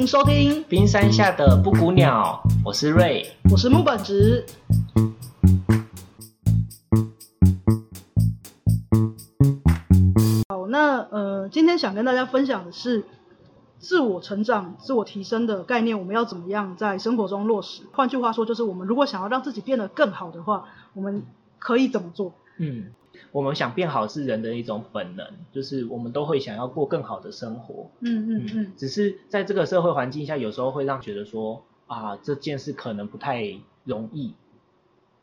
迎收听《冰山下的布谷鸟》，我是瑞，我是木本直。好，那呃，今天想跟大家分享的是自我成长、自我提升的概念，我们要怎么样在生活中落实？换句话说，就是我们如果想要让自己变得更好的话，我们可以怎么做？嗯。我们想变好是人的一种本能，就是我们都会想要过更好的生活。嗯嗯嗯。只是在这个社会环境下，有时候会让觉得说啊，这件事可能不太容易，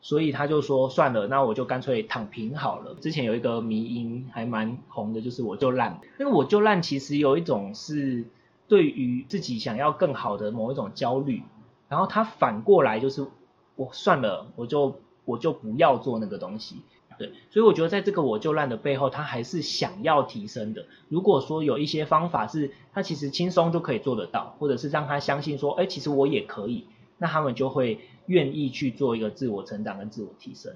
所以他就说算了，那我就干脆躺平好了。之前有一个迷因还蛮红的，就是我就烂。那个我就烂其实有一种是对于自己想要更好的某一种焦虑，然后他反过来就是我算了，我就我就不要做那个东西。对，所以我觉得在这个我就烂的背后，他还是想要提升的。如果说有一些方法是他其实轻松就可以做得到，或者是让他相信说，哎，其实我也可以，那他们就会愿意去做一个自我成长跟自我提升。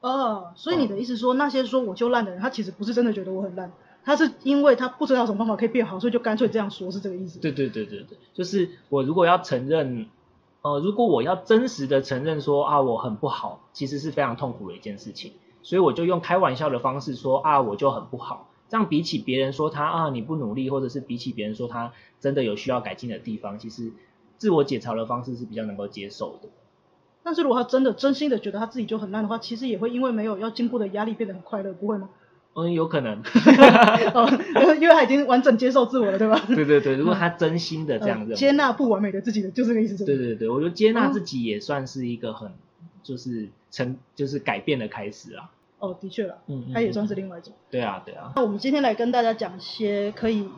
哦，所以你的意思说，那些说我就烂的人，他其实不是真的觉得我很烂，他是因为他不知道什么方法可以变好，所以就干脆这样说，是这个意思？对对对对对，就是我如果要承认，呃，如果我要真实的承认说啊，我很不好，其实是非常痛苦的一件事情。所以我就用开玩笑的方式说啊，我就很不好。这样比起别人说他啊，你不努力，或者是比起别人说他真的有需要改进的地方，其实自我解嘲的方式是比较能够接受的。但是如果他真的真心的觉得他自己就很烂的话，其实也会因为没有要进步的压力变得很快乐，不会吗？嗯，有可能。哦，因为他已经完整接受自我了，对吧？对对对，如果他真心的这样子、嗯呃、接纳不完美的自己的，就这个意思。对对对，我觉得接纳自己也算是一个很。就是成就是改变的开始啊！哦，的确了，嗯，它也算是另外一种。对啊，对啊。那我们今天来跟大家讲一些可以，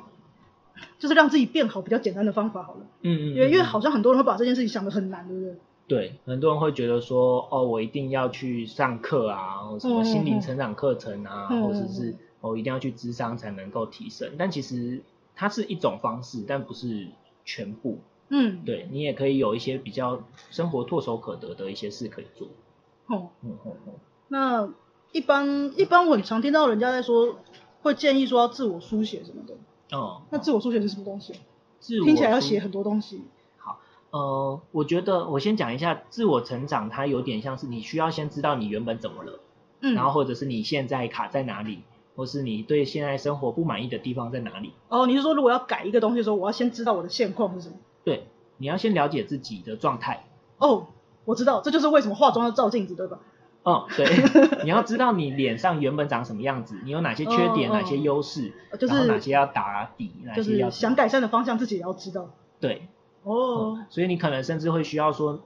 就是让自己变好比较简单的方法好了。嗯嗯。因为因为好像很多人会把这件事情想得很难，对不对？对，很多人会觉得说，哦，我一定要去上课啊，或什么心灵成长课程啊，嗯、或者是我、哦、一定要去智商才能够提升。但其实它是一种方式，但不是全部。嗯，对，你也可以有一些比较生活唾手可得的一些事可以做。哦，嗯嗯嗯。那一般一般我很常听到人家在说，会建议说要自我书写什么的。哦。那自我书写是什么东西？自我听起来要写很多东西。好，呃，我觉得我先讲一下自我成长，它有点像是你需要先知道你原本怎么了，嗯，然后或者是你现在卡在哪里，或是你对现在生活不满意的地方在哪里。哦，你是说如果要改一个东西的时候，我要先知道我的现况是什么？对，你要先了解自己的状态。哦，我知道，这就是为什么化妆要照镜子，对吧？哦，对，你要知道你脸上原本长什么样子，你有哪些缺点，哦、哪些优势，就是、然后哪些要打底，哪些要想改善的方向，自己也要知道。对，哦、嗯，所以你可能甚至会需要说，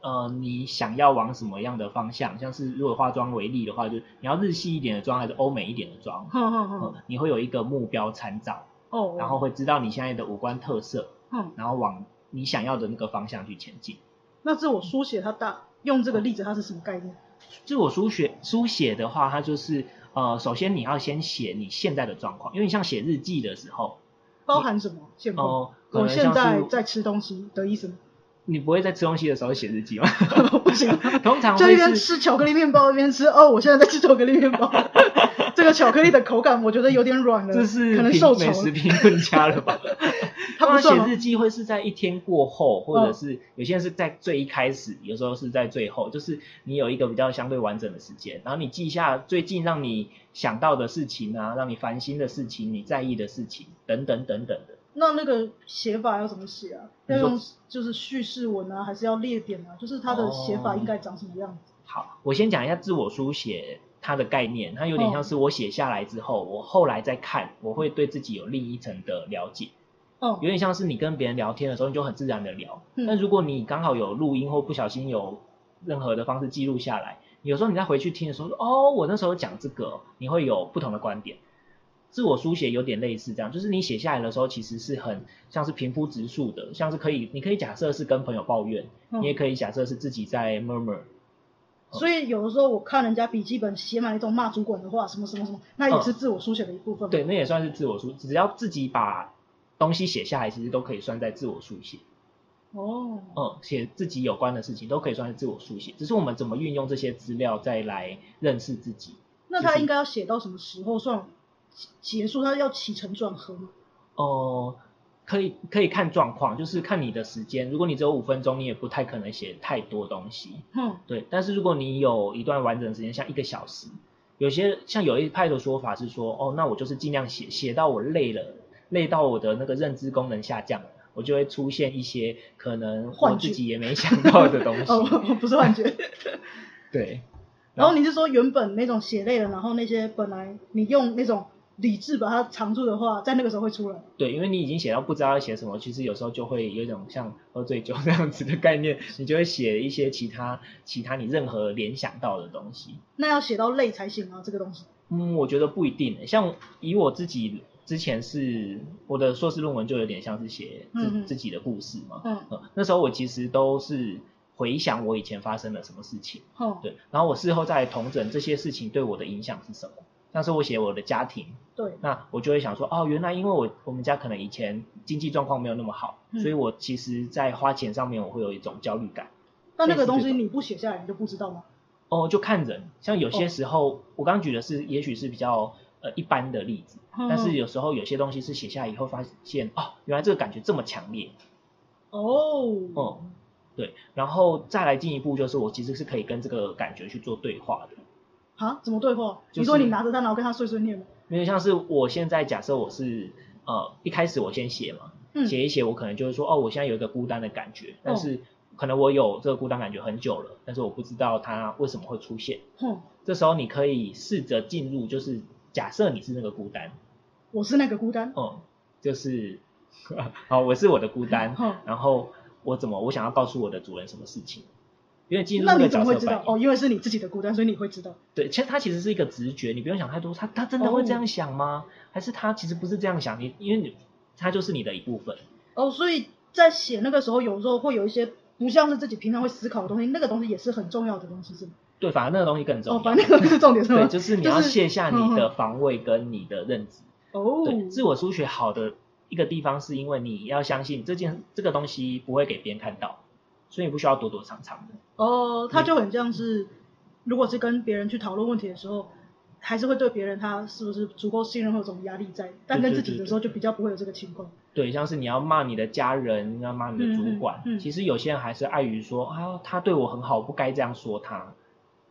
呃，你想要往什么样的方向？像是如果化妆为例的话，就你要日系一点的妆还是欧美一点的妆？嗯嗯嗯，你会有一个目标参照，哦，然后会知道你现在的五官特色。嗯，然后往你想要的那个方向去前进。那自我书写它大用这个例子，它是什么概念？自我书写书写的话，它就是呃，首先你要先写你现在的状况，因为你像写日记的时候，包含什么？现况？哦，我现在在吃东西的意思吗？你不会在吃东西的时候写日记吗？不行，通常就一边吃巧克力面包一边吃。哦，我现在在吃巧克力面包，这个巧克力的口感我觉得有点软了，这是可能受。美食评论家了吧？他们写日记会是在一天过后，或者是有些人是在最一开始，有时候是在最后，就是你有一个比较相对完整的时间，然后你记下最近让你想到的事情啊，让你烦心的事情，你在意的事情等等等等的。那那个写法要怎么写啊？要用就是叙事文啊，还是要列点啊？就是它的写法应该长什么样子？哦，好，我先讲一下自我书写它的概念，它有点像是我写下来之后，哦，我后来再看，我会对自己有另一层的了解。哦，有点像是你跟别人聊天的时候，你就很自然的聊。嗯。但如果你刚好有录音或不小心有任何的方式记录下来，有时候你再回去听的时候，哦，我那时候讲这个，你会有不同的观点。自我书写有点类似这样，就是你写下来的时候，其实是很像是平铺直述的，像是可以，你可以假设是跟朋友抱怨，嗯、你也可以假设是自己在 murmur。所以有的时候我看人家笔记本写满一种骂主管的话，什么什么什么，那也是自我书写的一部分。对，那也算是自我书，只要自己把东西写下来，其实都可以算在自我书写。哦。嗯，写自己有关的事情都可以算是自我书写，只是我们怎么运用这些资料再来认识自己。那他应该要写到什么时候算结束？他要起承转合吗？哦、呃，可以可以看状况，就是看你的时间。如果你只有五分钟，你也不太可能写太多东西。嗯，对。但是如果你有一段完整的时间，像一个小时，有些像有一派的说法是说，哦，那我就是尽量写，写到我累了，累到我的那个认知功能下降了，我就会出现一些可能我自己也没想到的东西。哦，不是幻觉。对。然后你是说原本那种写累了，然后那些本来你用那种。理智把它藏住的话，在那个时候会出来。对，因为你已经写到不知道要写什么，其实有时候就会有一种像喝醉酒这样子的概念，你就会写一些其他其他你任何联想到的东西。那要写到累才行啊，这个东西。嗯，我觉得不一定。像以我自己之前是我的硕士论文，就有点像是写自、嗯、自己的故事嘛。嗯，嗯。那时候我其实都是回想我以前发生了什么事情。嗯。对。然后我事后再统整这些事情对我的影响是什么。像是我写我的家庭，对，那我就会想说，哦，原来因为我我们家可能以前经济状况没有那么好，嗯，所以我其实在花钱上面我会有一种焦虑感。那那个东西你不写下来，你就不知道吗？哦，就看人，像有些时候，哦，我刚刚举的是也许是比较呃一般的例子，嗯，但是有时候有些东西是写下来以后发现，哦，原来这个感觉这么强烈。哦，嗯，对，然后再来进一步就是我其实是可以跟这个感觉去做对话的。啊？怎么对话？就是、你说你拿着它，然后跟他碎碎念吗？没有，像是我现在假设我是呃一开始我先写嘛，嗯、写一写，我可能就会说哦，我现在有一个孤单的感觉，但是可能我有这个孤单感觉很久了，但是我不知道它为什么会出现。嗯，这时候你可以试着进入，就是假设你是那个孤单，我是那个孤单。嗯，就是 好，我是我的孤单。嗯，然后我怎么我想要告诉我的主人什么事情？因为进入那个角色，那你怎么会知道？哦，因为是你自己的孤单，所以你会知道。对，其实他其实是一个直觉，你不用想太多。他他真的会这样想吗？哦、还是他其实不是这样想？你因为你他就是你的一部分。哦，所以在写那个时候，有时候会有一些不像是自己平常会思考的东西，那个东西也是很重要的东西，是吗？对，反而那个东西更重要。哦，反正那个是重点，是吗？对，就是你要卸下你的防卫跟你的认知。哦。对，自我书写好的一个地方，是因为你要相信这件这个东西不会给别人看到。所以你不需要躲躲藏藏的哦，他就很像是，如果是跟别人去讨论问题的时候，还是会对别人他是不是足够信任或者有种压力在，但跟自己的时候就比较不会有这个情况。对，像是你要骂你的家人，要骂你的主管，嗯嗯嗯、其实有些人还是碍于说啊，他对我很好，我不该这样说他。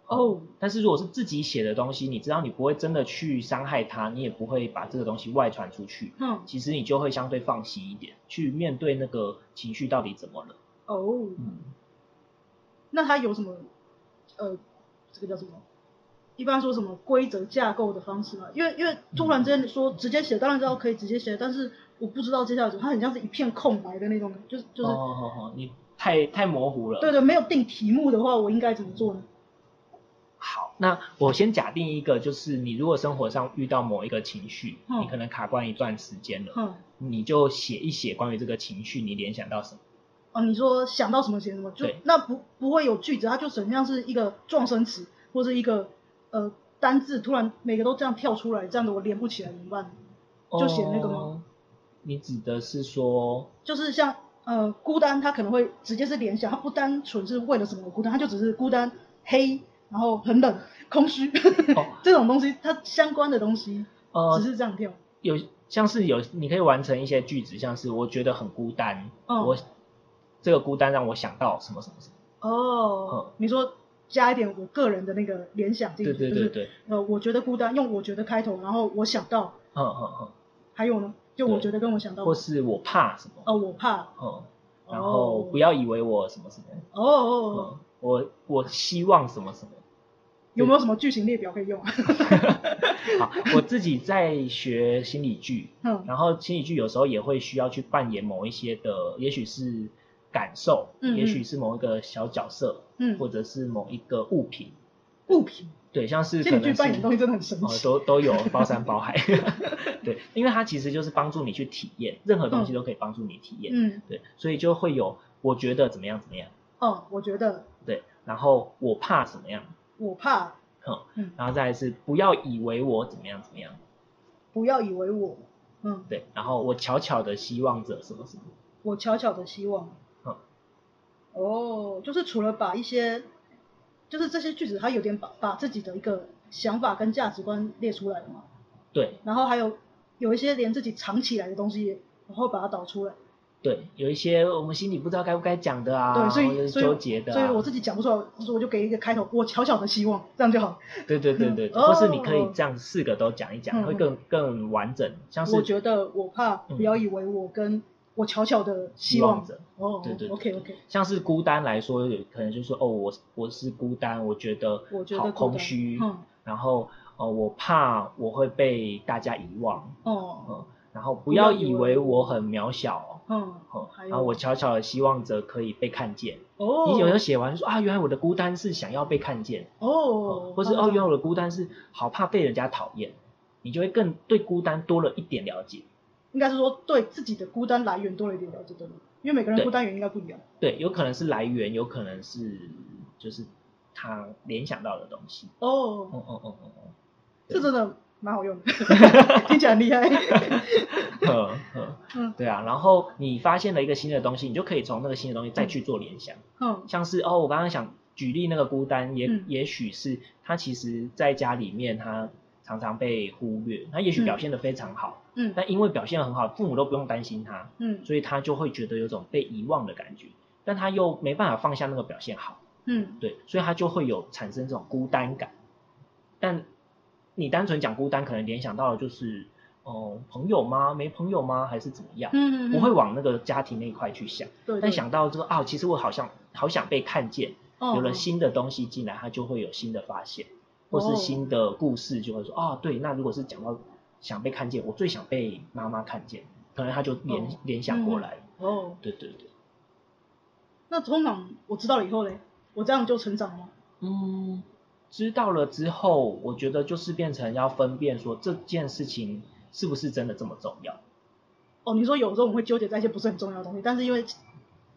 哦、嗯，但是如果是自己写的东西，你知道你不会真的去伤害他，你也不会把这个东西外传出去。嗯，其实你就会相对放心一点，去面对那个情绪到底怎么了。哦、oh, 嗯，那它有什么呃，这个叫什么？一般说什么规则架构的方式嘛？因为因为突然之间说直接写，当然知道可以直接写，但是我不知道接下来怎么，它很像是一片空白的那种，就是就是。哦哦哦，你太太模糊了。对对，没有定题目的话，我应该怎么做呢？好，那我先假定一个，就是你如果生活上遇到某一个情绪，嗯、你可能卡关一段时间了，嗯，你就写一写关于这个情绪，你联想到什么？哦，你说想到什么写什么，就那不不会有句子，它就很像是一个状声词或者一个呃单字，突然每个都这样跳出来，这样的我连不起来怎么办？就写那个吗？哦，你指的是说，就是像呃孤单，它可能会直接是联想，它不单纯是为了什么孤单，它就只是孤单、黑，然后很冷、空虚，哦，这种东西，它相关的东西，只是这样跳。呃，有像是有你可以完成一些句子，像是我觉得很孤单，哦，我。这个孤单让我想到什么什么什么。哦，嗯、你说加一点我个人的那个联想进去，对对对对，呃，我觉得孤单，用我觉得开头，然后我想到，嗯嗯嗯，还有呢，就我觉得跟我想到，或是我怕什么，哦，我怕，嗯，然后不要以为我什么什么，哦哦，嗯、我我希望什么什么，有没有什么剧情列表可以用？好，我自己在学心理剧，嗯，然后心理剧有时候也会需要去扮演某一些的，也许是。感受，嗯嗯，也许是某一个小角色，嗯，或者是某一个物品，物品，对，像是可能是扮演东西真的很神奇，呃、都都有包山包海，对，因为它其实就是帮助你去体验，任何东西都可以帮助你体验，嗯，对，所以就会有我觉得怎么样怎么样，哦，我觉得，对，然后我怕怎么样，我怕，嗯，嗯，然后再来是不要以为我怎么样怎么样，不要以为我，嗯，对，然后我悄悄的希望着什么什么，我悄悄的希望。哦，就是除了把一些，就是这些句子，它有点把把自己的一个想法跟价值观列出来了嘛。对。然后还有有一些连自己藏起来的东西也然后把它导出来。对，有一些我们心里不知道该不该讲的啊，对，所以纠结的、啊所，所以我自己讲不出来，我就给一个开头，我小小的希望，这样就好。对对对对，嗯、或是你可以这样四个都讲一讲，嗯、会更更完整。像是我觉得我怕不要以为我跟我悄悄的希望着、嗯、哦，对对，对，OK OK。像是孤单来说，有可能就是哦，我我是孤单，我觉得好空虚，嗯，然后呃，我怕我会被大家遗忘，哦，嗯，然后不要以为我很渺小。嗯，好，然后我悄悄的希望着可以被看见。哦，你有时候写完说啊，原来我的孤单是想要被看见。哦，或是哦，原来我的孤单是好怕被人家讨厌，你就会更对孤单多了一点了解。应该是说对自己的孤单来源多了一点了解，对吗？因为每个人孤单源应该不一样。对，有可能是来源，有可能是就是他联想到的东西。哦，哦哦哦哦哦，这真的。蛮好用的，听起来很厉害。嗯嗯，对啊，然后你发现了一个新的东西，你就可以从那个新的东西再去做联想。嗯，像是哦，我刚刚想举例那个孤单，也、嗯、也许是他其实在家里面他常常被忽略，他也许表现的非常好，嗯，但因为表现得很好，父母都不用担心他，嗯，所以他就会觉得有种被遗忘的感觉，但他又没办法放下那个表现好，嗯，对，所以他就会有产生这种孤单感，但。你单纯讲孤单，可能联想到的就是，哦、呃，朋友吗？没朋友吗？还是怎么样？嗯，不会往那个家庭那一块去想。对，对。但想到这个啊，其实我好像好想被看见，哦、有了新的东西进来，他就会有新的发现，或是新的故事就会说，哦、啊，对，那如果是讲到想被看见，我最想被妈妈看见，可能他就联、哦、联想过来。哦，对对对。那通常我知道了以后嘞，我这样就成长了吗？嗯。知道了之后，我觉得就是变成要分辨说这件事情是不是真的这么重要。哦，你说有时候我们会纠结在一些不是很重要的东西，但是因为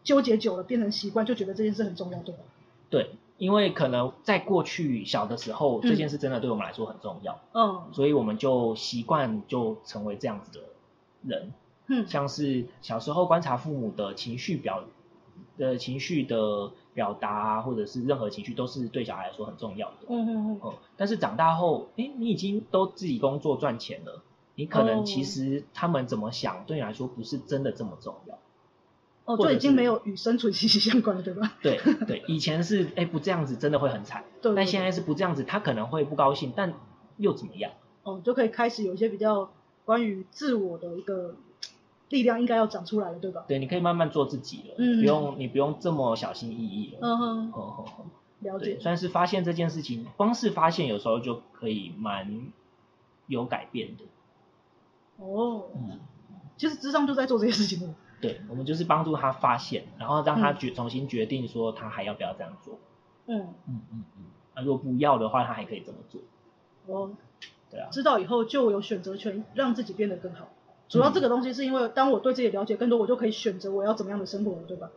纠结久了变成习惯，就觉得这件事很重要，对吧？对，因为可能在过去小的时候，这件事真的对我们来说很重要。嗯，所以我们就习惯就成为这样子的人。嗯，像是小时候观察父母的情绪表的情绪的。表达啊，或者是任何情绪，都是对小孩来说很重要的。嗯嗯嗯。但是长大后，哎，你已经都自己工作赚钱了，你可能其实他们怎么想，对你来说不是真的这么重要。哦，就已经没有与生存息息相关了，对吧？对 对，以前是哎不这样子真的会很惨。对。但现在是不这样子，他可能会不高兴，但又怎么样？哦，就可以开始有一些比较关于自我的一个。力量应该要长出来了，对吧？对，你可以慢慢做自己了，嗯，不用你不用这么小心翼翼了。嗯哼，嗯哼哼，了解。算是发现这件事情，光是发现有时候就可以蛮有改变的。哦，嗯，其实智商就在做这些事情了。对，我们就是帮助他发现，然后让他决重新决定说他还要不要这样做。嗯嗯嗯嗯，那如果不要的话，他还可以这么做。哦，对啊，知道以后就有选择权，让自己变得更好。主要这个东西是因为，当我对自己了解更多，我就可以选择我要怎么样的生活了，对吧？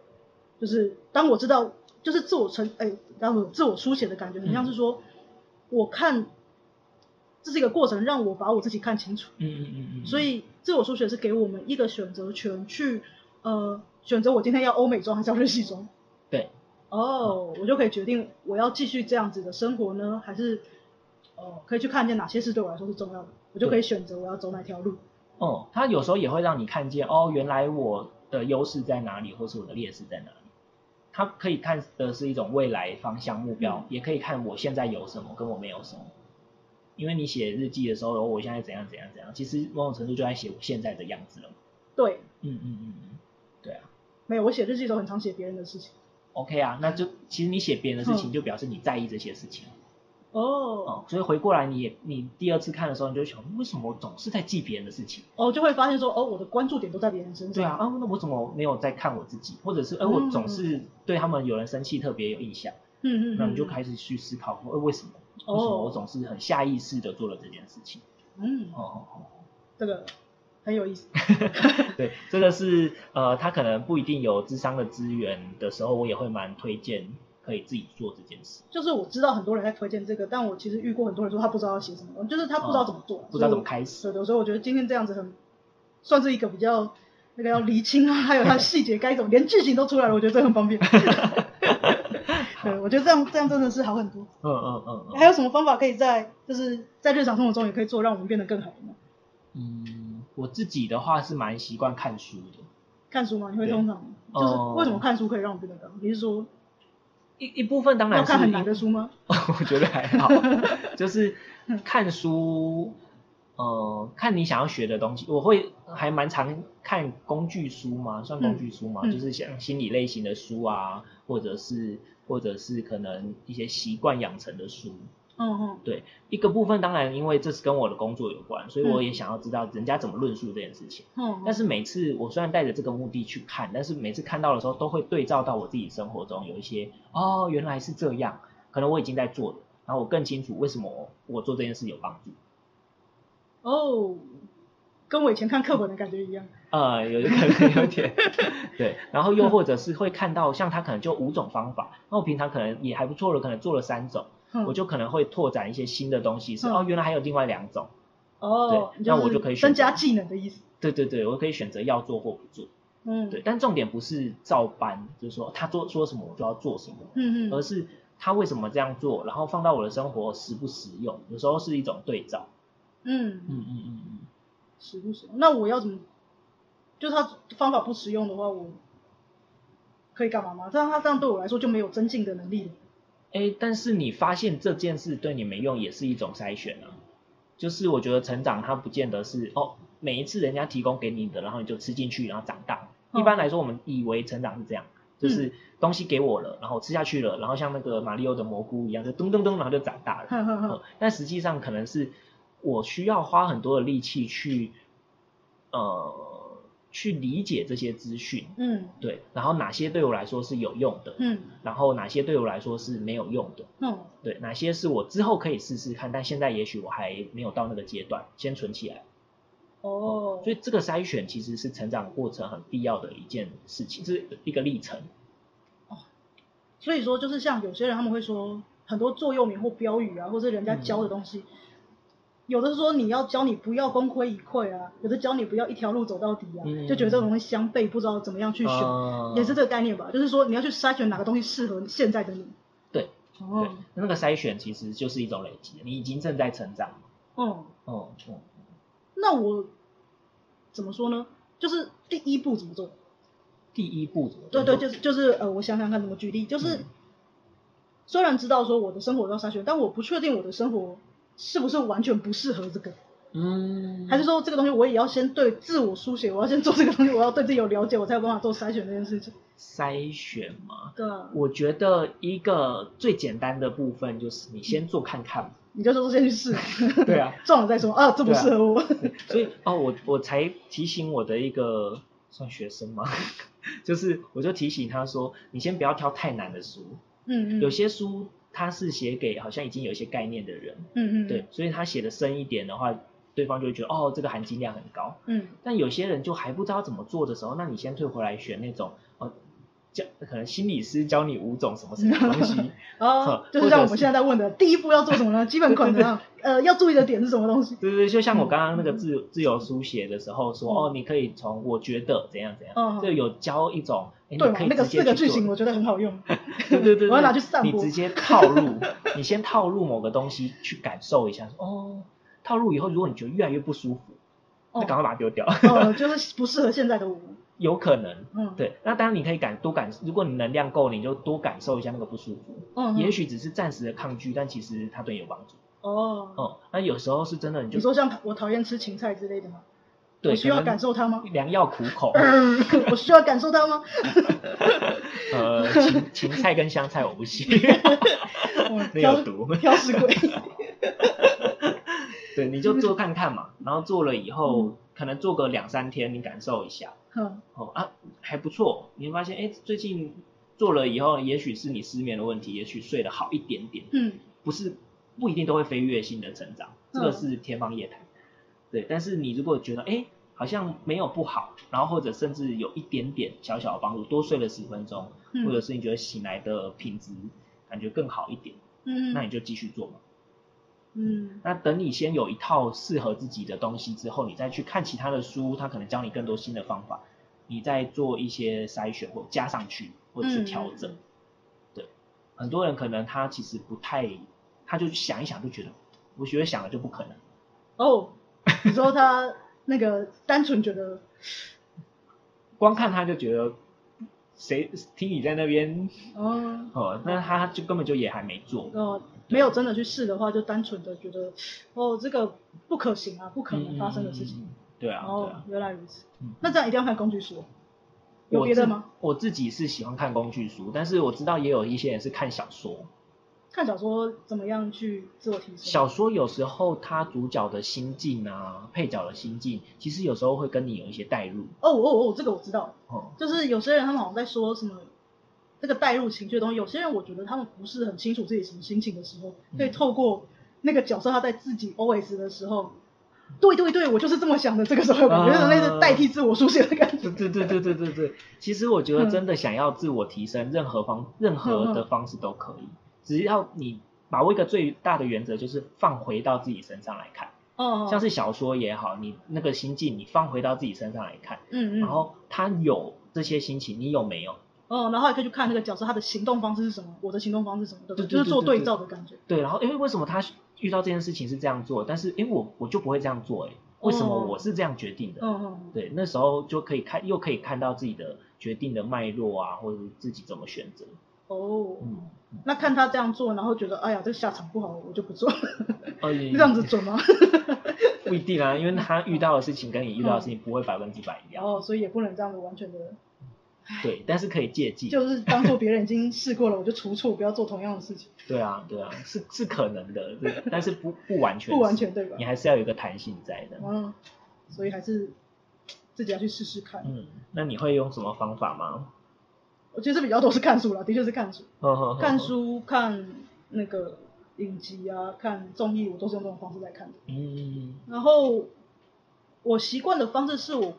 就是当我知道，就是自我成，哎，当我自我书写的感觉，很像是说，我看，这是一个过程，让我把我自己看清楚。嗯嗯嗯嗯。所以自我书写是给我们一个选择权，去呃选择我今天要欧美妆还是要日系妆。对。哦，我就可以决定我要继续这样子的生活呢，还是哦可以去看见哪些事对我来说是重要的，我就可以选择我要走哪条路。哦，它有时候也会让你看见哦，原来我的优势在哪里，或是我的劣势在哪里。它可以看的是一种未来方向目标，嗯、也可以看我现在有什么，跟我没有什么。因为你写日记的时候，哦，我现在怎样怎样怎样，其实某种程度就在写我现在的样子了。对，嗯嗯嗯嗯，对啊。没有，我写日记的时候很常写别人的事情。OK 啊，那就其实你写别人的事情，就表示你在意这些事情。嗯哦、oh. 哦，所以回过来你也你第二次看的时候，你就想，为什么我总是在记别人的事情？哦，就会发现说，哦，我的关注点都在别人身上。对啊，啊，那我怎么没有在看我自己？或者是，哎、呃，我总是对他们有人生气特别有印象。嗯嗯。那你就开始去思考，呃，为什么？为什么我总是很下意识的做了这件事情？嗯。哦哦哦，这个很有意思。对，这个是呃，他可能不一定有智商的资源的时候，我也会蛮推荐。可以自己做这件事，就是我知道很多人在推荐这个，但我其实遇过很多人说他不知道要写什么，就是他不知道怎么做，哦、不知道怎么开始。对对，所以我觉得今天这样子很算是一个比较那个要厘清啊，还有他细节该怎么，连剧情都出来了，我觉得这很方便。对，我觉得这样这样真的是好很多。嗯嗯嗯，嗯。还有什么方法可以在就是在日常生活中也可以做，让我们变得更好吗？嗯，我自己的话是蛮习惯看书的。看书吗？你会通常就是为什么看书可以让我变得更好？你是说一一部分当然是要看很难的书吗？我觉得还好，就是看书。呃，看你想要学的东西，我会还蛮常看工具书嘛，算工具书嘛，嗯、就是像心理类型的书啊，或者是或者是可能一些习惯养成的书。嗯嗯，对，一个部分当然因为这是跟我的工作有关，所以我也想要知道人家怎么论述这件事情。嗯，但是每次我虽然带着这个目的去看，但是每次看到的时候都会对照到我自己生活中有一些哦，原来是这样，可能我已经在做了，然后我更清楚为什么我做这件事有帮助。哦，oh, 跟我以前看课本的感觉一样。呃，有可能 有点，对。然后又或者是会看到，像他可能就五种方法，那我平常可能也还不错了，可能做了三种，嗯、我就可能会拓展一些新的东西，是、嗯、哦，原来还有另外两种。哦，对，那我就可以增加技能的意思。对对对，我可以选择要做或不做。嗯，对。但重点不是照搬，就是说他做说什么我就要做什么。嗯嗯。而是他为什么这样做，然后放到我的生活实不实用？有时候是一种对照。嗯嗯嗯嗯嗯，实不实用？那我要怎么？就是他方法不实用的话，我可以干嘛吗？这样他这样对我来说就没有增进的能力了。哎，但是你发现这件事对你没用，也是一种筛选啊。就是我觉得成长它不见得是哦，每一次人家提供给你的，然后你就吃进去，然后长大。哦、一般来说，我们以为成长是这样，就是东西给我了，然后吃下去了，然后像那个马里奥的蘑菇一样，就咚咚咚，然后就长大了。但实际上可能是。我需要花很多的力气去，呃，去理解这些资讯，嗯，对，然后哪些对我来说是有用的，嗯，然后哪些对我来说是没有用的，嗯，对，哪些是我之后可以试试看，但现在也许我还没有到那个阶段，先存起来。哦，所以这个筛选其实是成长过程很必要的一件事情，是一个历程。哦，所以说就是像有些人他们会说很多座右铭或标语啊，或者人家教的东西。嗯有的说你要教你不要功亏一篑啊，有的教你不要一条路走到底啊，嗯、就觉得这种东西相悖，不知道怎么样去选，嗯、也是这个概念吧？就是说你要去筛选哪个东西适合现在的你。对，哦、对，那个筛选其实就是一种累积，你已经正在成长。哦哦哦。那我怎么说呢？就是第一步怎么做？第一步怎么做？对对，就是就是呃，我想想看怎么举例，就是、嗯、虽然知道说我的生活要筛选，但我不确定我的生活。是不是完全不适合这个？嗯，还是说这个东西我也要先对自我书写，我要先做这个东西，我要对自己有了解，我才有办法做筛选这件事情。筛选嘛，对啊，我觉得一个最简单的部分就是你先做看看，你就说先去试，对啊，撞了再说啊，这不适合我。所以哦，我我才提醒我的一个算学生嘛，就是我就提醒他说，你先不要挑太难的书，嗯嗯，有些书。他是写给好像已经有一些概念的人，嗯嗯，对，所以他写的深一点的话，对方就会觉得哦，这个含金量很高，嗯，但有些人就还不知道怎么做的时候，那你先退回来选那种哦，教可能心理师教你五种什么什么东西，哦，就是像我们现在在问的，第一步要做什么呢？基本款的，呃，要注意的点是什么东西？对对对，就像我刚刚那个自自由书写的时候说，哦，你可以从我觉得怎样怎样，就有教一种。对嘛，那个四个句型我觉得很好用。对对对，我要拿去散播。你直接套路，你先套入某个东西去感受一下，哦，套路以后，如果你觉得越来越不舒服，那赶快把它丢掉。哦，就是不适合现在的我。有可能，嗯，对。那当然你可以感多感，如果你能量够，你就多感受一下那个不舒服。嗯。也许只是暂时的抗拒，但其实它对你有帮助。哦。哦，那有时候是真的，你就你说像我讨厌吃芹菜之类的吗？我需要感受它吗？良药苦口。我需要感受它吗？呃，芹芹菜跟香菜我不行，那有毒。挑食鬼。对，你就做看看嘛，然后做了以后，可能做个两三天，你感受一下。哦啊，还不错。你会发现，哎，最近做了以后，也许是你失眠的问题，也许睡得好一点点。嗯。不是，不一定都会飞跃性的成长，这个是天方夜谭。对，但是你如果觉得哎，好像没有不好，然后或者甚至有一点点小小的帮助，多睡了十分钟，嗯、或者是你觉得醒来的品质感觉更好一点，嗯，那你就继续做嘛。嗯，那等你先有一套适合自己的东西之后，你再去看其他的书，他可能教你更多新的方法，你再做一些筛选或加上去，或者是调整。嗯、对，很多人可能他其实不太，他就想一想就觉得，我觉得想了就不可能。哦。你说他那个单纯觉得，光看他就觉得，谁听你在那边，哦，哦，那他就根本就也还没做，哦，没有真的去试的话，就单纯的觉得，哦，这个不可行啊，不可能发生的事情。嗯、对啊，哦，啊，原来如此。嗯、那这样一定要看工具书，有别的吗？我？我自己是喜欢看工具书，但是我知道也有一些人是看小说。看小说怎么样去自我提升？小说有时候它主角的心境啊，配角的心境，其实有时候会跟你有一些代入。哦哦哦，这个我知道。哦，就是有些人他们好像在说什么这个代入情绪的东西，有些人我觉得他们不是很清楚自己什么心情的时候，可以透过那个角色他在自己 OS 的时候，嗯、对对对，我就是这么想的。这个时候有感觉那是代替自我书写的感觉。对对对对对对，其实我觉得真的想要自我提升，任何方任何的方式都可以。只要你把握一个最大的原则，就是放回到自己身上来看。哦。像是小说也好，你那个心境，你放回到自己身上来看。嗯嗯。然后他有这些心情，你有没有？哦，然后也可以去看那个角色他的行动方式是什么，我的行动方式是什么，对不对？就是做对照的感觉。对，然后因为为什么他遇到这件事情是这样做，但是因为我我就不会这样做，哎，为什么我是这样决定的？嗯嗯。对，那时候就可以看，又可以看到自己的决定的脉络啊，或者是自己怎么选择。哦，嗯，那看他这样做，然后觉得哎呀，这个下场不好，我就不做了。哦，这样子准吗？不一定啊，因为他遇到的事情跟你遇到的事情不会百分之百一样。哦，所以也不能这样子完全的。对，但是可以借鉴。就是当做别人已经试过了，我就除错，不要做同样的事情。对啊，对啊，是是可能的，对，但是不不完全。不完全对吧？你还是要有一个弹性在的。嗯，所以还是自己要去试试看。嗯，那你会用什么方法吗？我其实比较多是看书啦，的确是看书。看书、看那个影集啊，看综艺，我都是用这种方式在看的。嗯。然后我习惯的方式是我，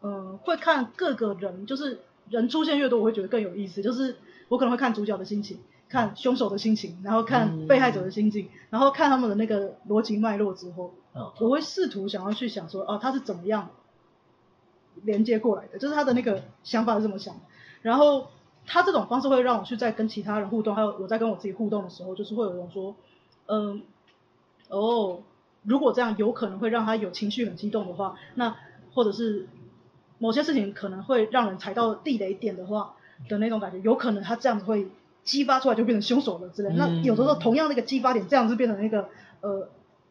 嗯、呃，会看各个人，就是人出现越多，我会觉得更有意思。就是我可能会看主角的心情，看凶手的心情，然后看被害者的心情，嗯、然后看他们的那个逻辑脉络之后，嗯、我会试图想要去想说，哦、啊，他是怎么样连接过来的，就是他的那个想法是怎么想的，然后。他这种方式会让我去在跟其他人互动，还有我在跟我自己互动的时候，就是会有人说，嗯，哦，如果这样有可能会让他有情绪很激动的话，那或者是某些事情可能会让人踩到地雷点的话的那种感觉，有可能他这样子会激发出来就变成凶手了之类。那有的时候同样那个激发点这样子变成那个呃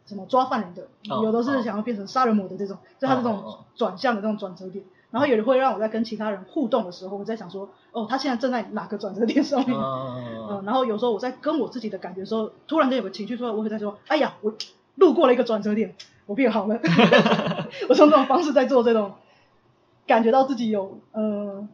什么抓犯人的，有的是想要变成杀人魔的这种，就他这种转向的这种转折点。然后也会让我在跟其他人互动的时候，我在想说，哦，他现在正在哪个转折点上面？嗯，嗯，然后有时候我在跟我自己的感觉的时候，突然间有个情绪出来，我会在说，哎呀，我路过了一个转折点，我变好了。我从这种方式在做这种，感觉到自己有呃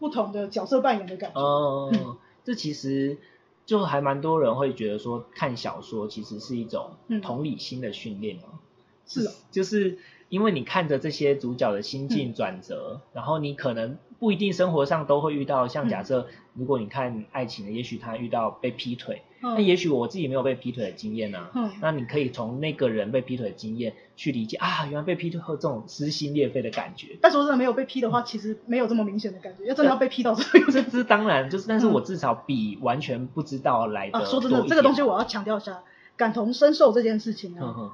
不同的角色扮演的感觉。哦、嗯，这其实就还蛮多人会觉得说，看小说其实是一种同理心的训练哦。是啊，就是。因为你看着这些主角的心境转折，嗯、然后你可能不一定生活上都会遇到，像假设如果你看爱情的，也许他遇到被劈腿，嗯、那也许我自己没有被劈腿的经验啊，嗯、那你可以从那个人被劈腿的经验去理解啊，原来被劈腿会这种撕心裂肺的感觉。但是我真的没有被劈的话，其实没有这么明显的感觉，要真的要被劈 到这样，这这当然就是，但是我至少比完全不知道来的说真的，这个东西我要强调一下，感同身受这件事情啊。嗯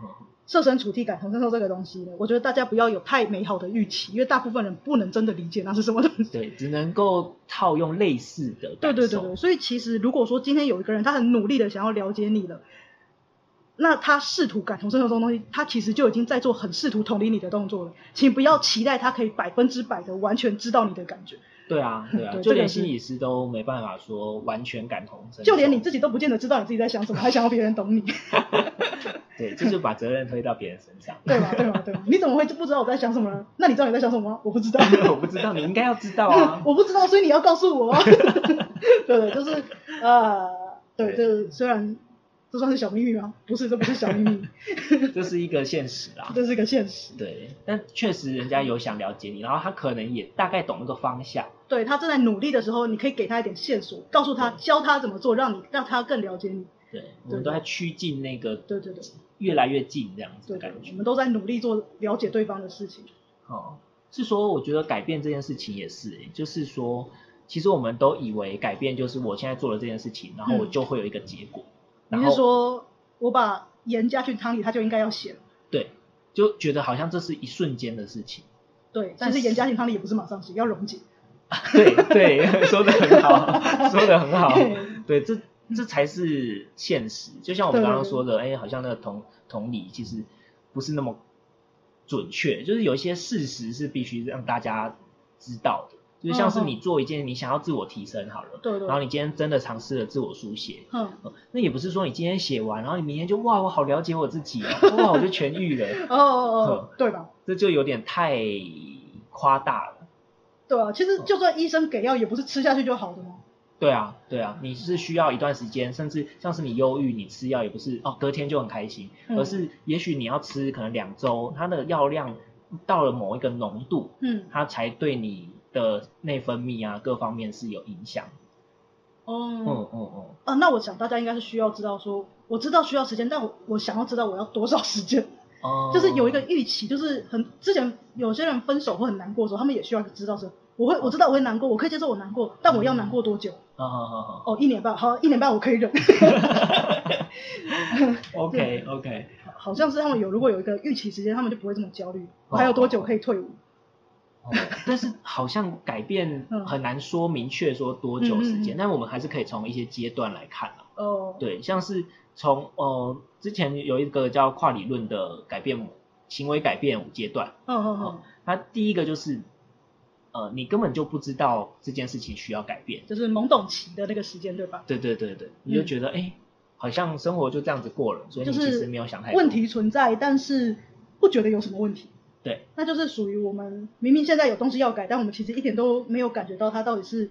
设身处地感同身受这个东西呢，我觉得大家不要有太美好的预期，因为大部分人不能真的理解那是什么东西。对，只能够套用类似的。对对对对，所以其实如果说今天有一个人他很努力的想要了解你了，那他试图感同身受这种东西，他其实就已经在做很试图同理你的动作了。请不要期待他可以百分之百的完全知道你的感觉。对啊，对啊，对就连心理师都没办法说完全感同身受，就连你自己都不见得知道你自己在想什么，还想要别人懂你。对，这就把责任推到别人身上。对吧？对吧？对吧？你怎么会就不知道我在想什么呢？那你知道你在想什么吗？我不知道。我不知道，你应该要知道啊。我不知道，所以你要告诉我。对对，就是呃，对，就是虽然。这算是小秘密吗？不是，这不是小秘密，这是一个现实啊。这是一个现实。对，但确实人家有想了解你，然后他可能也大概懂那个方向。对，他正在努力的时候，你可以给他一点线索，告诉他，教他怎么做，让你让他更了解你。对，我们都在趋近那个，对对对，越来越近这样子的感觉。我们都在努力做了解对方的事情。哦，是说，我觉得改变这件事情也是，就是说，其实我们都以为改变就是我现在做了这件事情，然后我就会有一个结果。你是说，我把盐加去汤里，它就应该要咸？对，就觉得好像这是一瞬间的事情。对，但是盐加进汤里也不是马上洗，要溶解。对对，说的很好，说的很好。对，这这才是现实。就像我们刚刚说的，哎，好像那个同同理其实不是那么准确，就是有一些事实是必须让大家知道的。就像是你做一件你想要自我提升好了，对对，然后你今天真的尝试了自我书写，嗯，那也不是说你今天写完，然后你明天就哇，我好了解我自己哦，哇，我就痊愈了，哦哦哦，对吧？这就有点太夸大了。对啊，其实就算医生给药，也不是吃下去就好的吗？对啊，对啊，你是需要一段时间，甚至像是你忧郁，你吃药也不是哦，隔天就很开心，而是也许你要吃可能两周，它的药量到了某一个浓度，嗯，它才对你。的内分泌啊，各方面是有影响。哦嗯嗯嗯。啊，那我想大家应该是需要知道说，我知道需要时间，但我我想要知道我要多少时间。哦。就是有一个预期，就是很之前有些人分手会很难过的时候，他们也需要知道说，我会我知道我会难过，我可以接受我难过，但我要难过多久？好好好好。哦，一年半，好，一年半我可以忍。OK OK。好像是他们有如果有一个预期时间，他们就不会这么焦虑。我还有多久可以退伍？但是好像改变很难说明确说多久时间，嗯嗯嗯、但我们还是可以从一些阶段来看哦，对，像是从呃之前有一个叫跨理论的改变行为改变五阶段。嗯嗯嗯。它第一个就是呃你根本就不知道这件事情需要改变，就是懵懂期的那个时间，对吧？对对对对，你就觉得哎、好像生活就这样子过了，所以你其实没有想太多。问题存在，但是不觉得有什么问题。对，那就是属于我们明明现在有东西要改，但我们其实一点都没有感觉到它到底是，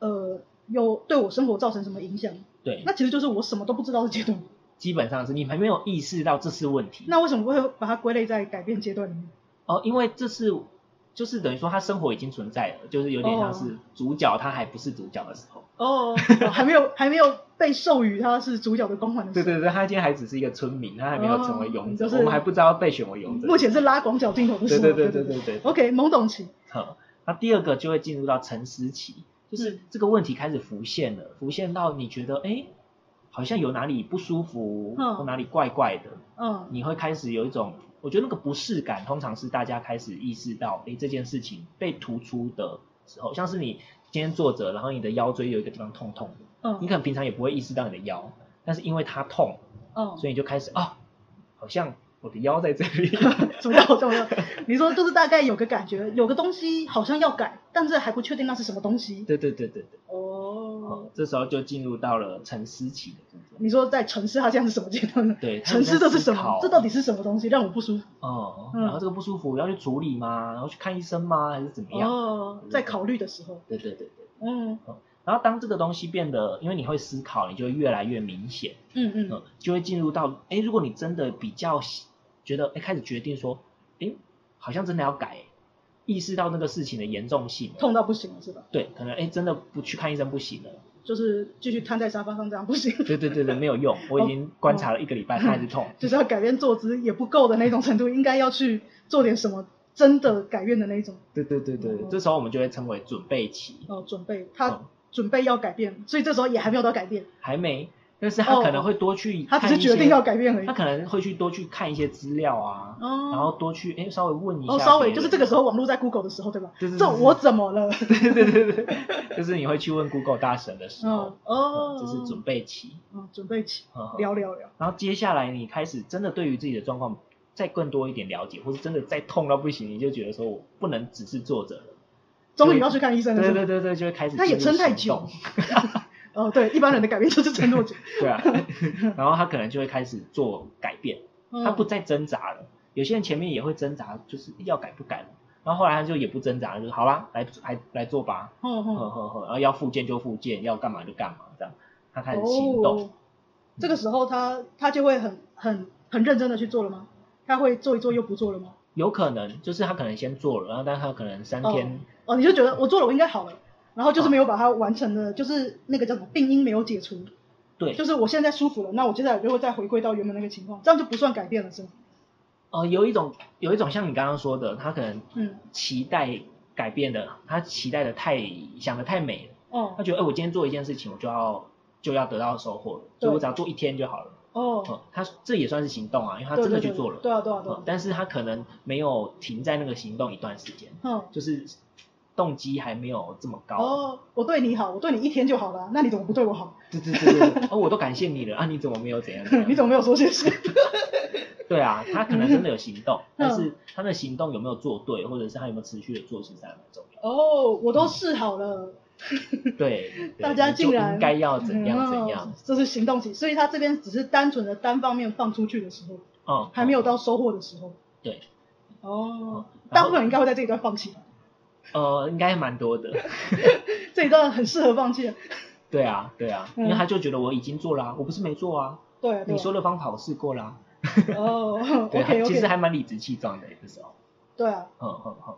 呃，有对我生活造成什么影响。对，那其实就是我什么都不知道的阶段。基本上是你还没有意识到这是问题。那为什么会把它归类在改变阶段里面？哦，因为这是就是等于说他生活已经存在了，就是有点像是主角他还不是主角的时候。哦，还没有还没有。被授予他是主角的光环的。对对对，他今天还只是一个村民，他还没有成为勇者，哦就是、我们还不知道被选为勇者。目前是拉广角镜头的时候。对对对对对对。OK，懵懂期。好，那第二个就会进入到沉思期，就是这个问题开始浮现了，浮现到你觉得哎，好像有哪里不舒服，嗯、或哪里怪怪的，嗯，你会开始有一种，我觉得那个不适感，通常是大家开始意识到，哎，这件事情被突出的时候，像是你今天坐着，然后你的腰椎有一个地方痛痛的。嗯，你可能平常也不会意识到你的腰，但是因为它痛，嗯，所以你就开始啊、哦，好像我的腰在这里，重要重要。你说就是大概有个感觉，有个东西好像要改，但是还不确定那是什么东西。对对对对对。哦，这时候就进入到了沉思期的。你说在沉思，它这样是什么阶段呢？对，沉思这是什么？这到底是什么东西让我不舒服？哦，然后这个不舒服要去处理吗？然后去看医生吗？还是怎么样？哦，在考虑的时候。对对对对，嗯。然后当这个东西变得，因为你会思考，你就会越来越明显，嗯嗯，嗯，就会进入到，哎，如果你真的比较觉得，哎，开始决定说，哎，好像真的要改，意识到那个事情的严重性，痛到不行了是吧？对，可能哎，真的不去看医生不行了，就是继续瘫在沙发上这样不行。对对对对，没有用，我已经观察了一个礼拜，它还是痛，就是要改变坐姿也不够的那种程度，应该要去做点什么真的改变的那种。对对对对，这时候我们就会称为准备期。哦，准备他。准备要改变，所以这时候也还没有到改变。还没，但是他可能会多去他只是决定要改变而已。他可能会去多去看一些资料啊，哦、然后多去哎稍微问一下。哦，稍微就是这个时候网络在 Google 的时候，对吧？就是这我怎么了？对对对对，就是你会去问 Google 大神的时候，哦，就是准备期。嗯，准备期，聊聊聊。然后接下来你开始真的对于自己的状况再更多一点了解，或是真的再痛到不行，你就觉得说我不能只是坐着了。终于要去看医生了。对对对对，就会开始。他也撑太久。哦，对，一般人的改变就是撑多久。对啊。然后他可能就会开始做改变，他不再挣扎了。有些人前面也会挣扎，就是要改不改了。然后后来他就也不挣扎了，就是好啦，来来来做吧。呵呵呵，然后要复健就复健，要干嘛就干嘛，这样。他开始行动。这个时候他他就会很很很认真的去做了吗？他会做一做又不做了吗？有可能，就是他可能先做了，然后但他可能三天。哦，你就觉得我做了，我应该好了，然后就是没有把它完成的，哦、就是那个叫什么病因没有解除。对，就是我现在舒服了，那我接下来就会再回归到原本那个情况，这样就不算改变了，是吗？哦、呃，有一种有一种像你刚刚说的，他可能嗯期待改变的，嗯、他期待的太想的太美了，哦，他觉得哎、欸，我今天做一件事情，我就要就要得到收获了，所以我只要做一天就好了，哦、嗯，他这也算是行动啊，因为他真的去做了。对，啊，对啊，对啊、嗯。但是他可能没有停在那个行动一段时间，嗯，就是动机还没有这么高。哦，我对你好，我对你一天就好了，那你怎么不对我好？对对对对，哦，我都感谢你了啊，你怎么没有怎样，你怎么没有说谢谢？对啊，他可能真的有行动，但是他的行动有没有做对，或者是他有没有持续的做，其实还蛮重要。哦，我都试好了。嗯、对，大家竟然应该要怎样怎样，嗯，这是行动期，所以他这边只是单纯的单方面放出去的时候，哦，还没有到收获的时候。对，哦，大部分人应该会在这一段放弃。呃，应该蛮多的。这一段很适合放弃。对啊，对啊，因为他就觉得我已经做了，啊，我不是没做啊。对，啊，你说的方法我试过啦。哦，对其实还蛮理直气壮的那时候。对啊。嗯嗯嗯。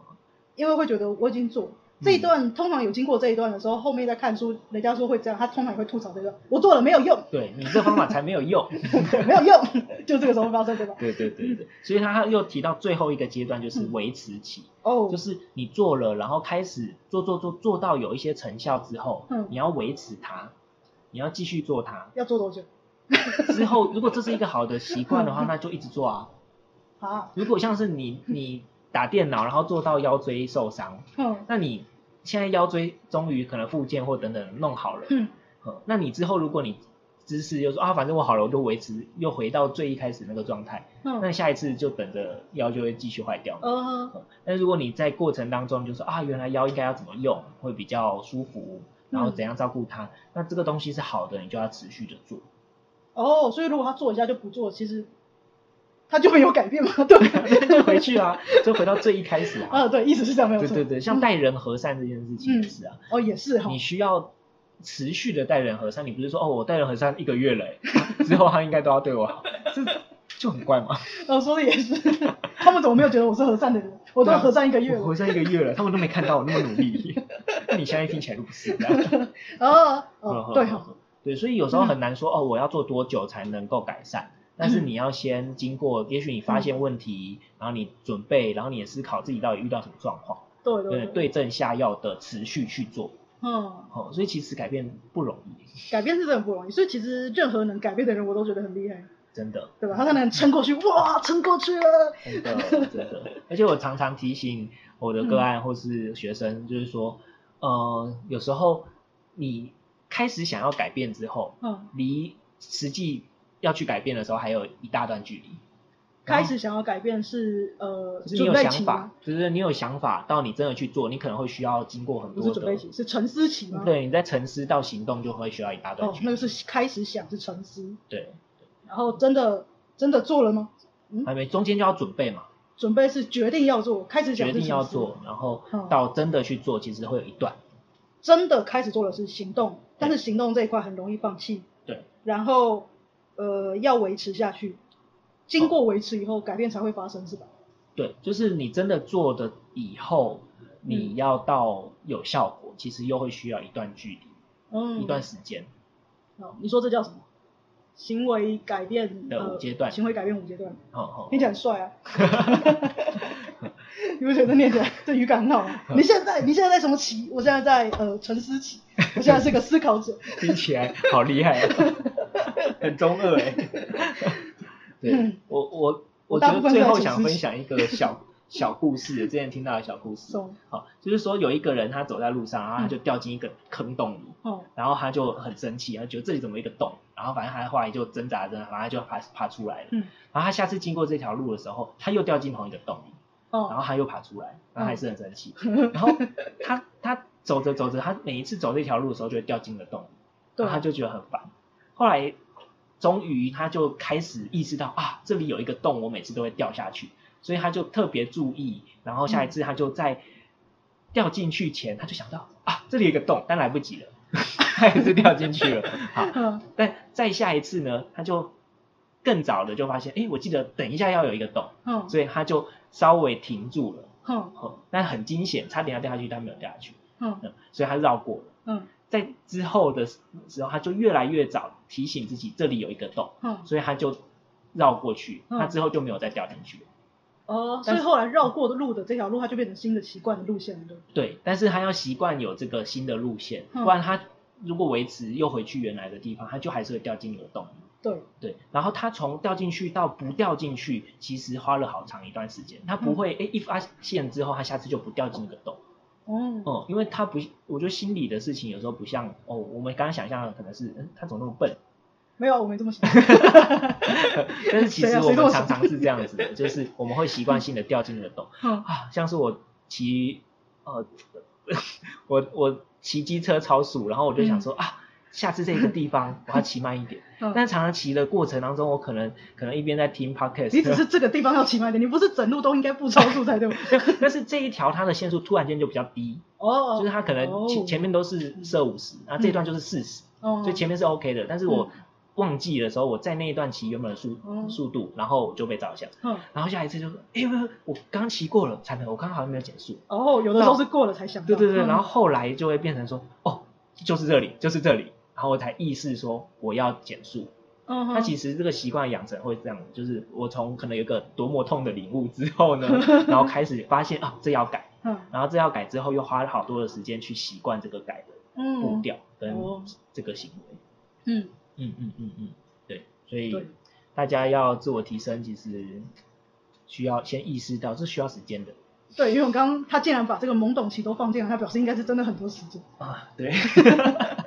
因为会觉得我已经做这一段，嗯，通常有经过这一段的时候，后面再看书，人家说会这样，他通常也会吐槽这个，我做了没有用。对，你这方法才没有用。没有用，就这个时候发生对吧？对对对对，所以他又提到最后一个阶段就是维持期。哦，嗯。就是你做了，然后开始做做做做到有一些成效之后，嗯，你要维持它，你要继续做它。要做多久？之后，如果这是一个好的习惯的话，那就一直做啊。好。如果像是你你打电脑，然后做到腰椎受伤，嗯，那你现在腰椎终于可能复健或等等弄好了，嗯，那你之后如果你姿势又说啊，反正我好了，我就维持又回到最一开始那个状态，嗯，那下一次就等着腰就会继续坏掉。嗯。但如果你在过程当中就说啊，原来腰应该要怎么用会比较舒服，然后怎样照顾它，那这个东西是好的，你就要持续的做。哦，所以如果他做一下就不做，其实他就会有改变吗？对，就回去啊，就回到最一开始啊。啊，对，意思是这样没有错。对对对，像待人和善这件事情也是啊。嗯、哦，也是哈。你需要持续的待人和善，你不是说哦，我待人和善一个月了，之后他应该都要对我好，这就很怪嘛。哦，说的也是，他们怎么没有觉得我是和善的人？我都和善一个月了，和善一个月了，他们都没看到我那么努力。那你现在听起来都不是这样。哦哦，对哈。对，所以有时候很难说、嗯、哦，我要做多久才能够改善？但是你要先经过，嗯、也许你发现问题、嗯，然后你准备，然后你也思考自己到底遇到什么状况，对对对，对症下药的持续去做。嗯，好、哦，所以其实改变不容易，改变是真的不容易。所以其实任何能改变的人，我都觉得很厉害，真的，对吧？他可能撑过去，哇，撑过去了，真的真的。而且我常常提醒我的个案或是学生，嗯、就是说，呃，有时候你。开始想要改变之后，嗯，离实际要去改变的时候还有一大段距离。开始想要改变是呃，就是你有想法，就是你有想法到你真的去做，你可能会需要经过很多的。不是准备期，是沉思期吗？对，你在沉思到行动就会需要一大段。哦，那个是开始想是沉思。对。然后真的真的做了吗？嗯，还没，中间就要准备嘛。准备是决定要做，开始决定要做，然后到真的去做，其实会有一段。真的开始做的是行动，但是行动这一块很容易放弃。对。然后，呃，要维持下去，经过维持以后，哦，改变才会发生，是吧？对，就是你真的做的以后，你要到有效果，嗯，其实又会需要一段距离，嗯，一段时间。哦，你说这叫什么？行为改变的五阶段，行为改变五阶段。哦好，听起来很帅啊。你不觉得念起来这语感很好吗？你现在你现在在什么期？我现在在呃沉思期，我现在是个思考者。听起来好厉害啊，很中二哎。对，嗯、我我我觉得最后想分享一个小小故事，之前听到的小故事。好，就是说有一个人他走在路上，然后他就掉进一个坑洞里，嗯、然后他就很生气，他觉得这里怎么一个洞？然后反正他后来就挣扎着，反正他就爬爬出来了。嗯。然后他下次经过这条路的时候，他又掉进同一个洞里。哦，然后他又爬出来，然后还是很生气。嗯、然后他他走着走着，他每一次走这条路的时候就会掉进了洞里，他就觉得很烦。后来终于他就开始意识到啊，这里有一个洞，我每次都会掉下去，所以他就特别注意。然后下一次他就在掉进去前，他就想到啊，这里有一个洞，但来不及了，他还是掉进去了。好，但再下一次呢，他就更早的就发现，哎，我记得等一下要有一个洞，嗯，所以他就。稍微停住了，嗯，但很惊险，差点要掉下去，但没有掉下去，嗯，所以他绕过了，嗯，在之后的时候，他就越来越早提醒自己这里有一个洞，嗯，所以他就绕过去，他之后就没有再掉进去了，哦，所以后来绕过的路的这条路，他就变成新的习惯的路线了，对，但是他要习惯有这个新的路线，不然他如果维持又回去原来的地方，他就还是会掉进那个洞。对对，然后他从掉进去到不掉进去，其实花了好长一段时间。他不会哎、嗯、一发现之后，他下次就不掉进那个洞。哦，哦，因为他不，我觉得心理的事情有时候不像哦，我们刚刚想象的可能是，嗯，他怎么那么笨？没有，我没这么想。但是其实我们常常是这样子的，就是我们会习惯性的掉进那个洞。嗯、啊，像是我骑呃，我我骑机车超速，然后我就想说、嗯、啊。下次这个地方我要骑慢一点，嗯、但常常骑的过程当中，我可能可能一边在听 podcast。你只是这个地方要骑慢一点，你不是整路都应该不超速才对。但是这一条它的限速突然间就比较低，哦，就是它可能前前面都是设五十，然后这一段就是四十、嗯，所以前面是 OK 的。但是我忘记的时候，我在那一段骑原本的速、嗯、速度，然后就被照相，嗯，然后下一次就说，哎、欸，我刚骑过了，才能，我刚刚好像没有减速。哦，有的时候是过了才想到。对对对，然后后来就会变成说，哦，就是这里，就是这里。然后我才意识说我要减速，嗯，那其实这个习惯养成会这样，就是我从可能有个多么痛的领悟之后呢，然后开始发现啊，这要改，嗯，然后这要改之后又花了好多的时间去习惯这个改的步调跟这个行为，嗯。嗯嗯嗯嗯，对，所以大家要自我提升，其实需要先意识到是需要时间的。对，因为我刚刚他竟然把这个懵懂期都放进来，他表示应该是真的很多时间。啊，对。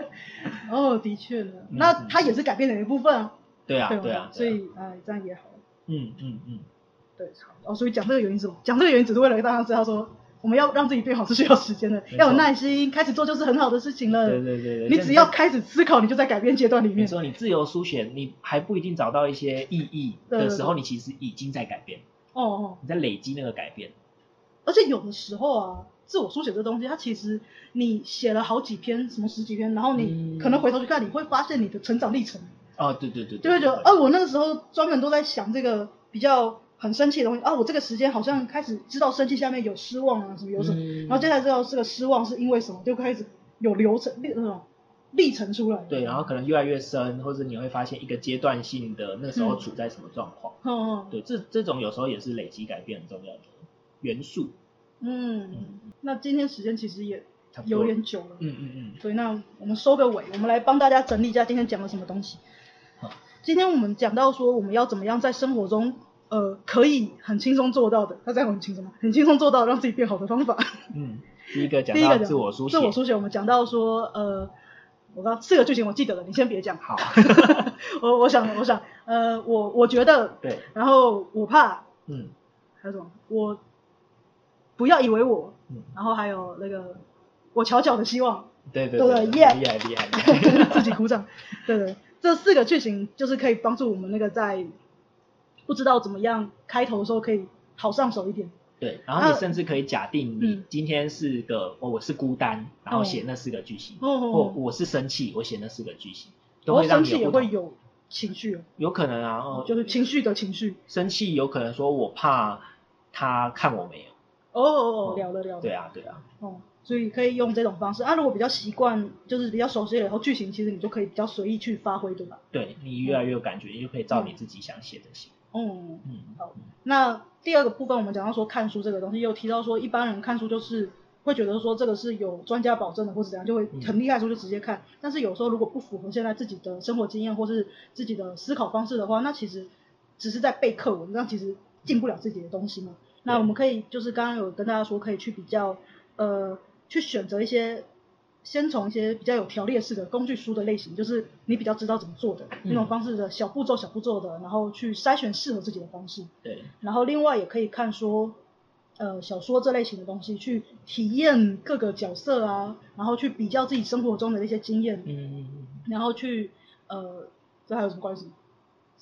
哦，的确呢，那他也是改变的一部分啊。对啊，对啊，所以哎，这样也好。嗯嗯嗯，对，好。哦，所以讲这个原因是什么？讲这个原因只是为了让大家知道说，我们要让自己变好是需要时间的，要有耐心，开始做就是很好的事情了。对对对对。你只要开始思考，你就在改变阶段里面。你说你自由书写，你还不一定找到一些意义的时候，你其实已经在改变。哦哦。你在累积那个改变。而且有的时候啊。自我书写这东西，它其实你写了好几篇，什么十几篇，然后你可能回头去看，你会发现你的成长历程。哦，对对对，就会觉得，哦，我那个时候专门都在想这个比较很生气的东西，啊，我这个时间好像开始知道生气下面有失望啊，什么有什么，然后接下来知道这个失望是因为什么，就开始有流程那种历程出来。对，然后可能越来越深，或者你会发现一个阶段性的那时候处在什么状况。嗯嗯。对，这这种有时候也是累积改变很重要的元素。嗯，那今天时间其实也有点久了，嗯嗯嗯，所以那我们收个尾，我们来帮大家整理一下今天讲了什么东西。好，今天我们讲到说我们要怎么样在生活中，呃，可以很轻松做到的，那这样很轻松吗？很轻松做到让自己变好的方法。嗯，第一个讲到自我书写，自我书写，我们讲到说，呃，我刚四个剧情我记得了，你先别讲。好，我我想我想，呃，我我觉得对，然后我怕，嗯，还有什么我。不要以为我，然后还有那个我悄悄的希望，对对对，对？对 yeah, 厉害厉害厉害，自己鼓掌，对对，这四个剧情就是可以帮助我们那个在不知道怎么样开头的时候可以好上手一点。对，然后你甚至可以假定你今天是个、嗯、我是孤单，然后写那四个句型，或、哦、我是生气，我写那四个句型，都会让你有生气也会有情绪，有可能啊，哦、就是情绪的情绪，生气有可能说我怕他看我没有。哦哦哦，了了了。对啊对啊。哦，所以可以用这种方式啊。如果比较习惯，就是比较熟悉了以后，剧情其实你就可以比较随意去发挥，对吧？对，你越来越有感觉，你就可以照你自己想写的写。嗯嗯。好，那第二个部分我们讲到说看书这个东西，又提到说一般人看书就是会觉得说这个是有专家保证的，或是怎样，就会很厉害书就直接看。嗯。但是有时候如果不符合现在自己的生活经验或是自己的思考方式的话，那其实只是在背课文，那其实进不了自己的东西嘛。那我们可以就是刚刚有跟大家说，可以去比较，呃，去选择一些，先从一些比较有条列式的工具书的类型，就是你比较知道怎么做的那种方式的小步骤、小步骤的，然后去筛选适合自己的方式。对。然后另外也可以看说，呃，小说这类型的东西，去体验各个角色啊，然后去比较自己生活中的一些经验。嗯嗯嗯。然后去，呃，这还有什么关系？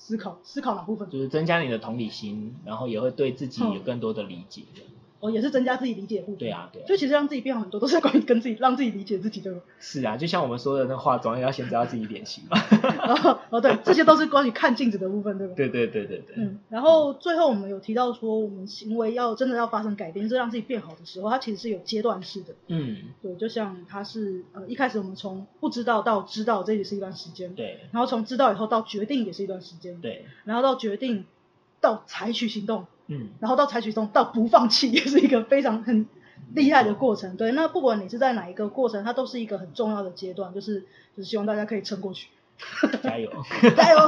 思考思考哪部分？就是增加你的同理心，然后也会对自己有更多的理解。嗯哦，也是增加自己理解的部分。对啊，对啊。就其实让自己变好很多，都是关于跟自己让自己理解自己的。是啊，就像我们说的，那化妆要先知道自己脸型嘛。哦哦，对，这些都是关于看镜子的部分，对吧？对对对对对。嗯，然后最后我们有提到说，我们行为要真的要发生改变，是让自己变好的时候，它其实是有阶段式的。嗯。对，就像它是呃一开始我们从不知道到知道，这也是一段时间。对。然后从知道以后到决定也是一段时间。对。然后到决定到采取行动。嗯，然后到采取中到不放弃，也是一个非常很厉害的过程。对，那不管你是在哪一个过程，它都是一个很重要的阶段，就是就是希望大家可以撑过去。加油，加油！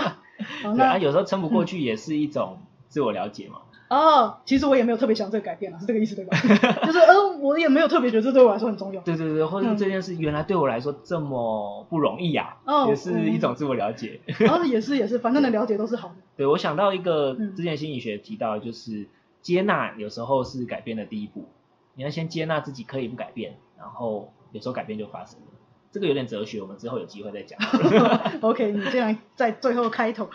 好，那有时候撑不过去也是一种自我了解嘛。哦，其实我也没有特别想这个改变啊，是这个意思对吧？就是呃，我也没有特别觉得这对我来说很重要。对对对，或者这件事原来对我来说这么不容易啊，哦、也是一种自我了解。哦，也是也是，反正能了解都是好的。对，我想到一个之前心理学提到的，就是接纳有时候是改变的第一步。你要先接纳自己可以不改变，然后有时候改变就发生了。这个有点哲学，我们之后有机会再讲。OK，你这样在最后开头。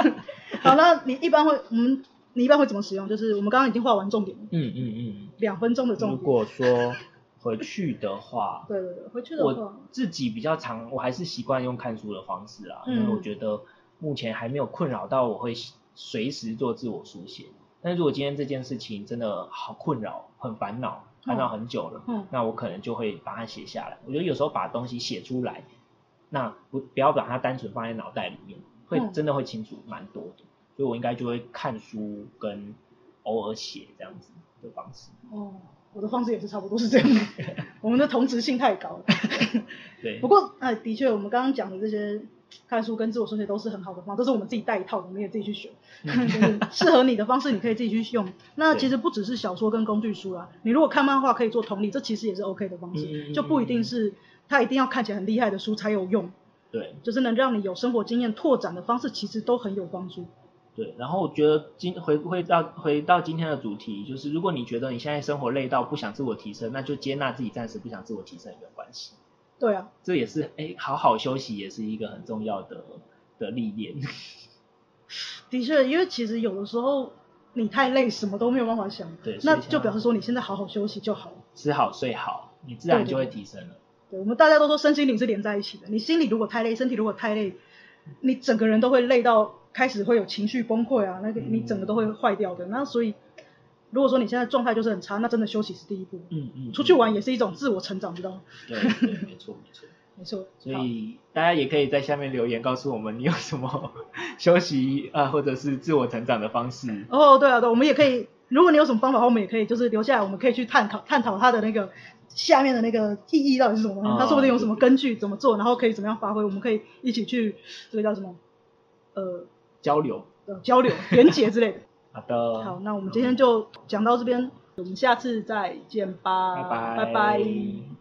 好了，你一般会嗯。你一般会怎么使用？就是我们刚刚已经画完重点了。嗯嗯嗯。两分钟的重点。如果说回去的话，对对对，回去的话，我自己比较常，我还是习惯用看书的方式啊，嗯、因为我觉得目前还没有困扰到我会随时做自我书写。但是如果今天这件事情真的好困扰、很烦恼、烦恼很久了，嗯，那我可能就会把它写下来。我觉得有时候把东西写出来，那不不要把它单纯放在脑袋里面，会真的会清楚蛮多的。所以我应该就会看书跟偶尔写这样子的方式。哦，我的方式也是差不多是这样的。我们的同质性太高了。对。不过，哎，的确，我们刚刚讲的这些看书跟自我书写都是很好的方法，都是我们自己带一套，我们也自己去选。就是适合你的方式，你可以自己去用。那其实不只是小说跟工具书啦，你如果看漫画可以做同理，这其实也是 OK 的方式，就不一定是它一定要看起来很厉害的书才有用。对。就是能让你有生活经验拓展的方式，其实都很有帮助。对，然后我觉得今回回到回到今天的主题，就是如果你觉得你现在生活累到不想自我提升，那就接纳自己暂时不想自我提升也没有关系。对啊，这也是哎，好好休息也是一个很重要的的历练。的确，因为其实有的时候你太累，什么都没有办法想。对，那就表示说你现在好好休息就好了，吃好睡好，你自然就会提升了。对，对，对，我们大家都说身心灵是连在一起的，你心里如果太累，身体如果太累，你整个人都会累到。开始会有情绪崩溃啊，那个你整个都会坏掉的。嗯、那所以，如果说你现在状态就是很差，那真的休息是第一步。嗯嗯。出去玩也是一种自我成长，知道吗？对对，没错 没错没错。所以大家也可以在下面留言告诉我们，你有什么 休息啊，或者是自我成长的方式。哦，对啊，对，我们也可以。如果你有什么方法，我们也可以就是留下来，我们可以去探讨探讨它的那个下面的那个意义到底是什么。它说不定有什么根据，怎么做，然后可以怎么样发挥，我们可以一起去这个叫什么？呃，交流。交流、连结之类的。好的。好，那我们今天就讲到这边，我们下次再见吧。拜拜。拜拜。